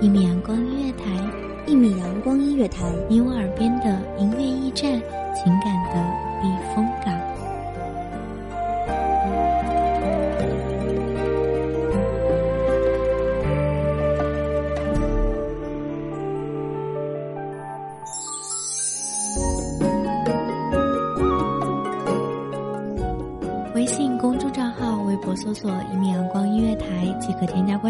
一米阳光音乐台，一米阳光音乐台，你我耳边的音乐驿站，情感的避风港。微信公众账号、微博搜索“一米阳光音乐台”即可添加关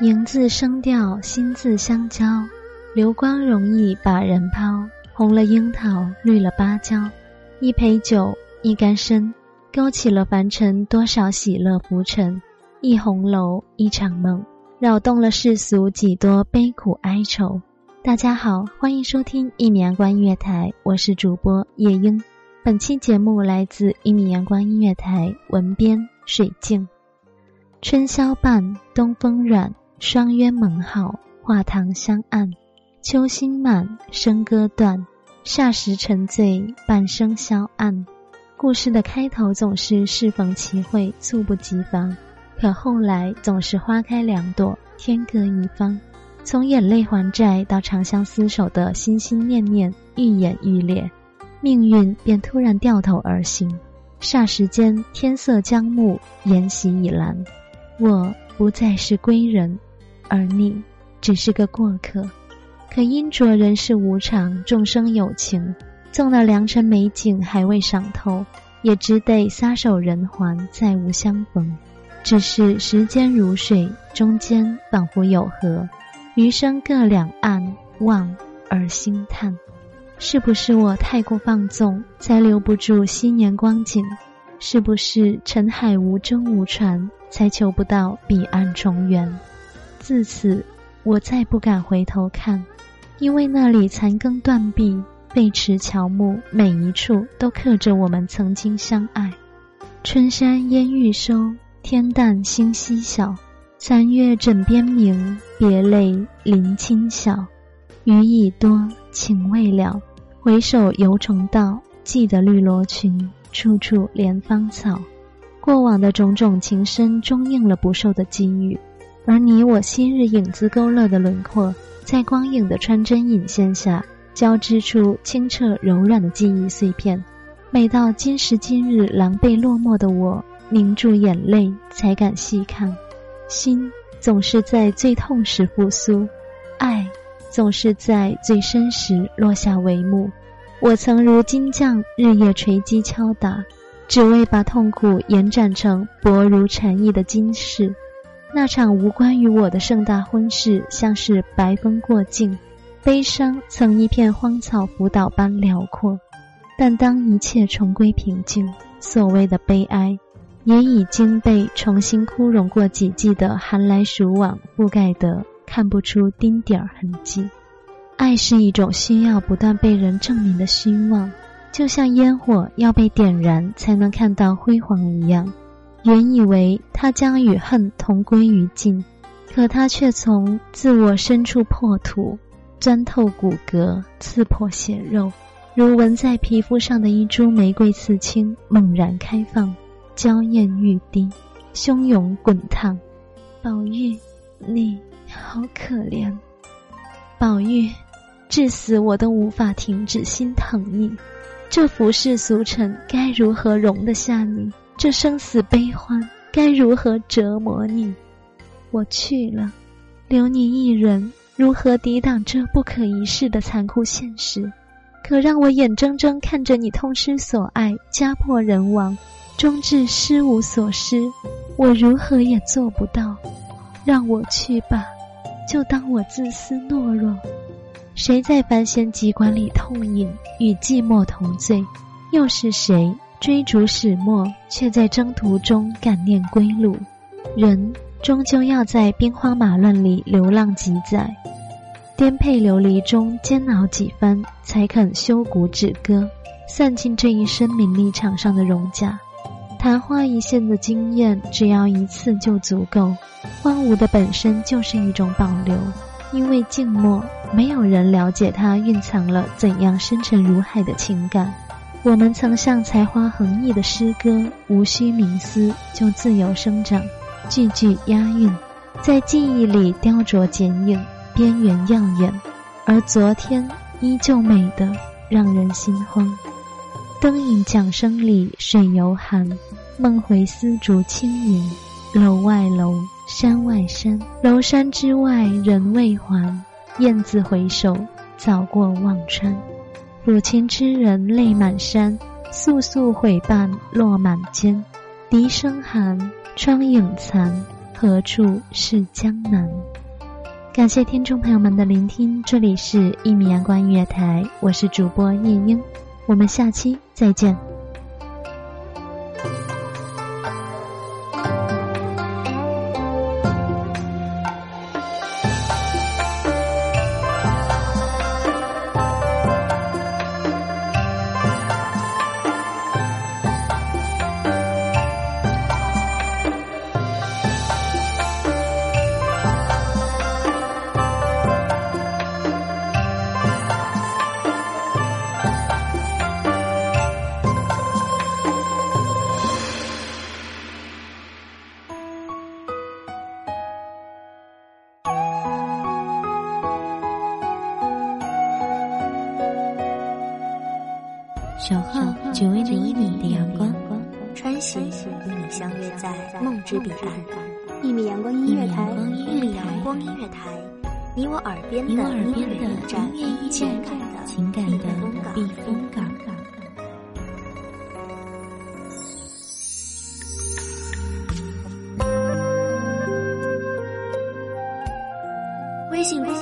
言字声调，心字相交，流光容易把人抛。红了樱桃，绿了芭蕉，一杯酒，一竿身，勾起了凡尘多少喜乐浮沉。一红楼，一场梦，扰动了世俗几多悲苦哀愁。大家好，欢迎收听一米阳光音乐台，我是主播夜莺。本期节目来自一米阳光音乐台，文编水静。春宵半，东风软。双鸳盟好，画堂相按。秋心满，笙歌断。霎时沉醉，半生消暗。故事的开头总是适逢其会，猝不及防；可后来总是花开两朵，天各一方。从眼泪还债到长相厮守的心心念念，愈演愈烈，命运便突然掉头而行。霎时间，天色将暮，筵席已阑，我不再是归人。而你只是个过客，可因着人世无常，众生有情，纵那良辰美景还未赏透，也只得撒手人寰，再无相逢。只是时间如水，中间仿佛有河，余生各两岸，望而心叹。是不是我太过放纵，才留不住昔年光景？是不是尘海无舟无船，才求不到彼岸重圆？自此，我再不敢回头看，因为那里残羹断壁、废池乔木，每一处都刻着我们曾经相爱。春山烟欲收，天淡星稀小。残月枕边明，别泪临清晓。雨已多，情未了，回首犹重道。记得绿罗裙，处处怜芳草。过往的种种情深，终应了不寿的机遇。而你我昔日影子勾勒的轮廓，在光影的穿针引线下，交织出清澈柔软的记忆碎片。每到今时今日狼狈落寞的我，凝住眼泪才敢细看。心总是在最痛时复苏，爱总是在最深时落下帷幕。我曾如金匠，日夜锤击敲打，只为把痛苦延展成薄如蝉翼的金饰。那场无关于我的盛大婚事，像是白风过境，悲伤曾一片荒草浮岛般辽阔。但当一切重归平静，所谓的悲哀，也已经被重新枯荣过几季的寒来暑往覆盖得看不出丁点儿痕迹。爱是一种需要不断被人证明的希望，就像烟火要被点燃才能看到辉煌一样。原以为他将与恨同归于尽，可他却从自我深处破土，钻透骨骼，刺破血肉，如纹在皮肤上的一株玫瑰刺青猛然开放，娇艳欲滴，汹涌滚烫。宝玉，你好可怜。宝玉，至死我都无法停止心疼你。这浮世俗尘该如何容得下你？这生死悲欢该如何折磨你？我去了，留你一人，如何抵挡这不可一世的残酷现实？可让我眼睁睁看着你痛失所爱，家破人亡，终至失无所失，我如何也做不到。让我去吧，就当我自私懦弱。谁在凡弦急馆里痛饮，与寂寞同醉？又是谁追逐始末，却在征途中感念归路？人终究要在兵荒马乱里流浪几载，颠沛流离中煎熬几番，才肯修骨止戈，散尽这一生名利场上的荣甲。昙花一现的经验，只要一次就足够。荒芜的本身就是一种保留。因为静默，没有人了解它蕴藏了怎样深沉如海的情感。我们曾像才华横溢的诗歌，无需冥思就自由生长，句句押韵，在记忆里雕琢剪影，边缘耀眼。而昨天依旧美得让人心慌。灯影桨声里水犹寒，梦回丝竹轻盈，楼外楼。山外山，楼山之外人未还。雁字回首，早过忘川。抚琴痴人泪满衫，簌簌悔瓣落满肩。笛声寒，窗影残，何处是江南？感谢听众朋友们的聆听，这里是一米阳光音乐台，我是主播夜莺，我们下期再见。守候只为那一米的阳光，穿行与你相约在梦之彼岸。一米阳光音乐台，一米阳光音乐台，你我耳边的音乐驿站，情感的避风港。